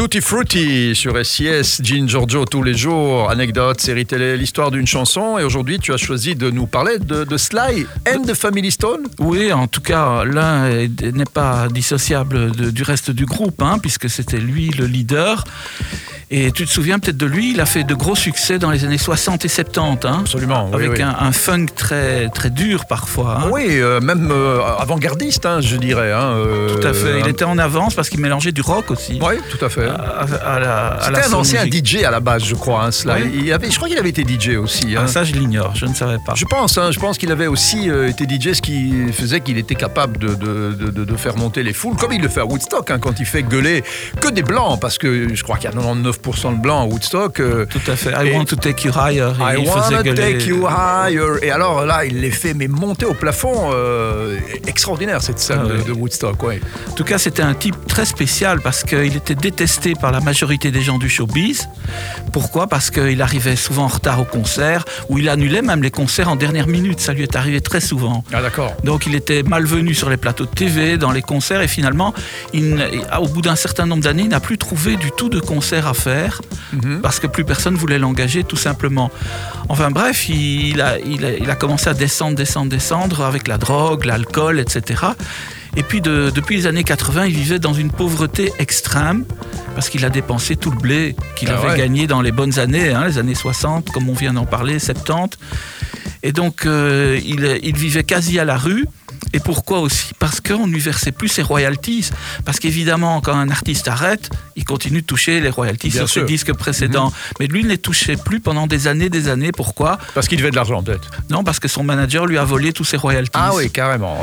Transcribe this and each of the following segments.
Tutti Frutti sur SIS, Jean Giorgio tous les jours, anecdote, série télé, l'histoire d'une chanson. Et aujourd'hui, tu as choisi de nous parler de, Sly and the Family Stone Oui, en tout cas, l'un n'est pas dissociable du reste du groupe, hein, puisque c'était lui le leader. Et tu te souviens peut-être de lui, il a fait de gros succès dans les années 60 et 70, hein, Absolument, avec oui. Un, un funk très, très dur parfois. hein. Oui, euh, même euh, avant-gardiste, hein, je dirais. hein, euh, Tout à fait. Il était en avance parce qu'il mélangeait du rock aussi. Oui, tout à fait. C'était un ancien music. DJ à la base, je crois, Sly. Oui. Il avait, je crois qu'il avait été DJ aussi. Ah, ça, je l'ignore, je ne savais pas. Je pense, je pense qu'il avait aussi été DJ, ce qui faisait qu'il était capable de, de- de- de- de faire monter les foules, comme il le fait à Woodstock, hein, quand il fait gueuler que des blancs, parce que je crois qu'il y a 99% de blancs à Woodstock. euh, Tout à fait. I want to take you higher. I faisait gueuler. take you higher. Et alors là, il les fait mais monter au plafond. euh, extraordinaire cette scène Ah de, Woodstock, ouais. En tout cas, c'était un type très spécial parce qu'il était détesté par la majorité des gens du showbiz. Pourquoi? Parce qu'il arrivait souvent en retard au concert ou il annulait même les concerts en dernière minute. Ça lui est arrivé très souvent. Ah d'accord. Donc il était malvenu sur les plateaux de TV, dans les concerts, et finalement, il au bout d'un certain nombre d'années, il n'a plus trouvé du tout de concert à faire, Mhm. parce que plus personne voulait l'engager, tout simplement. Enfin bref, il a, il, a, il a commencé à descendre, descendre, descendre, avec la drogue, l'alcool, etc. Et puis de- depuis les années 80, il vivait dans une pauvreté extrême, parce qu'il a dépensé tout le blé qu'il Ah avait ouais. gagné dans les bonnes années, hein, les années 60, comme on vient d'en parler, 70. Et donc, euh, il vivait quasi à la rue. Et pourquoi aussi Parce qu'on ne lui versait plus ses royalties. Parce qu'évidemment, quand un artiste arrête, il continue de toucher les royalties Bien sur sûr. Mhm. ses disques précédents. Mais lui, il ne les touchait plus pendant des années, des années. Pourquoi Parce qu'il devait de l'argent peut-être. Non, parce que son manager lui a volé tous ses royalties. Ah oui, carrément.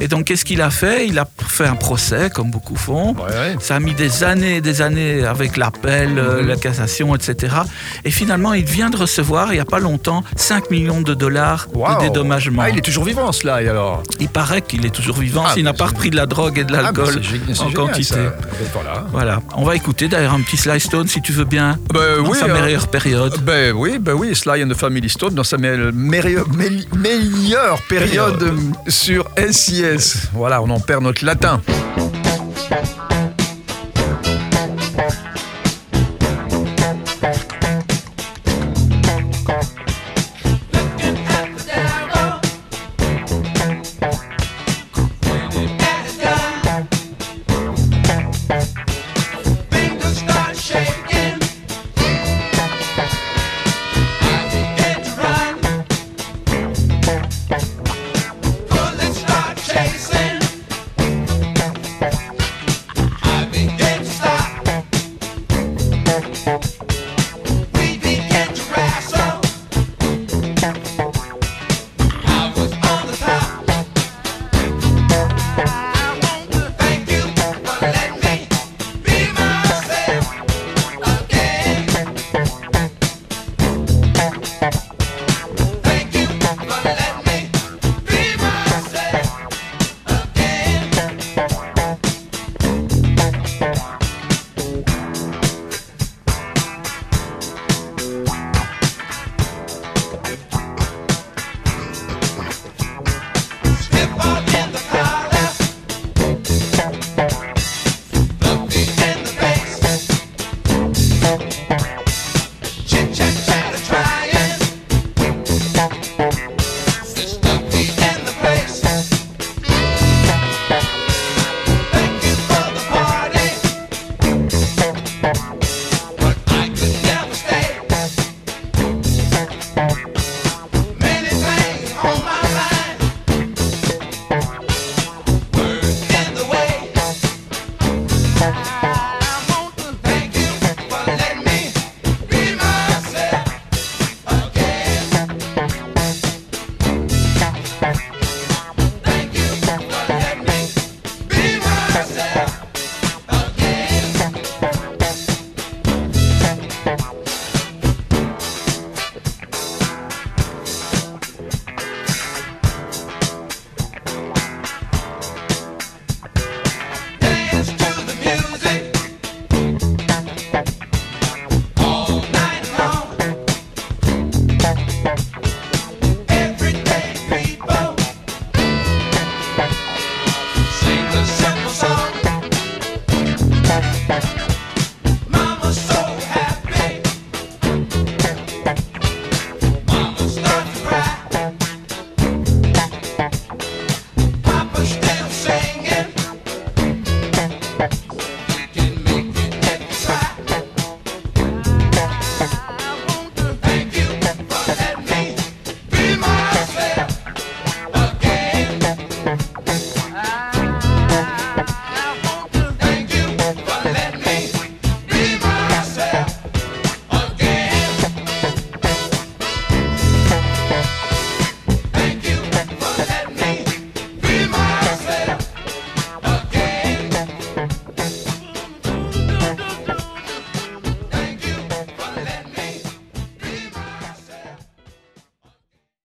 Et donc, qu'est-ce qu'il a fait? Il a fait un procès, comme beaucoup font. Ouais, ouais. Ça a mis des années et des années avec l'appel, euh, Mhm. la cassation, etc. Et finalement, il vient de recevoir, il n'y a pas longtemps, 5 millions de dollars de dédommagement. Ah, il est toujours vivant, Sly alors? Il paraît qu'il est toujours vivant Ah, s'il n'a mais pas repris de la drogue et de l'alcool en génial, quantité. Voilà. Voilà, on va écouter d'ailleurs un petit Sly Stone si tu veux bien, Ben dans oui, sa euh, meilleure période. Ben oui, ben oui, Sly and the Family Stone dans sa me- meilleure, me- meilleure période euh, sur SIS. Voilà, on en perd notre latin. shame.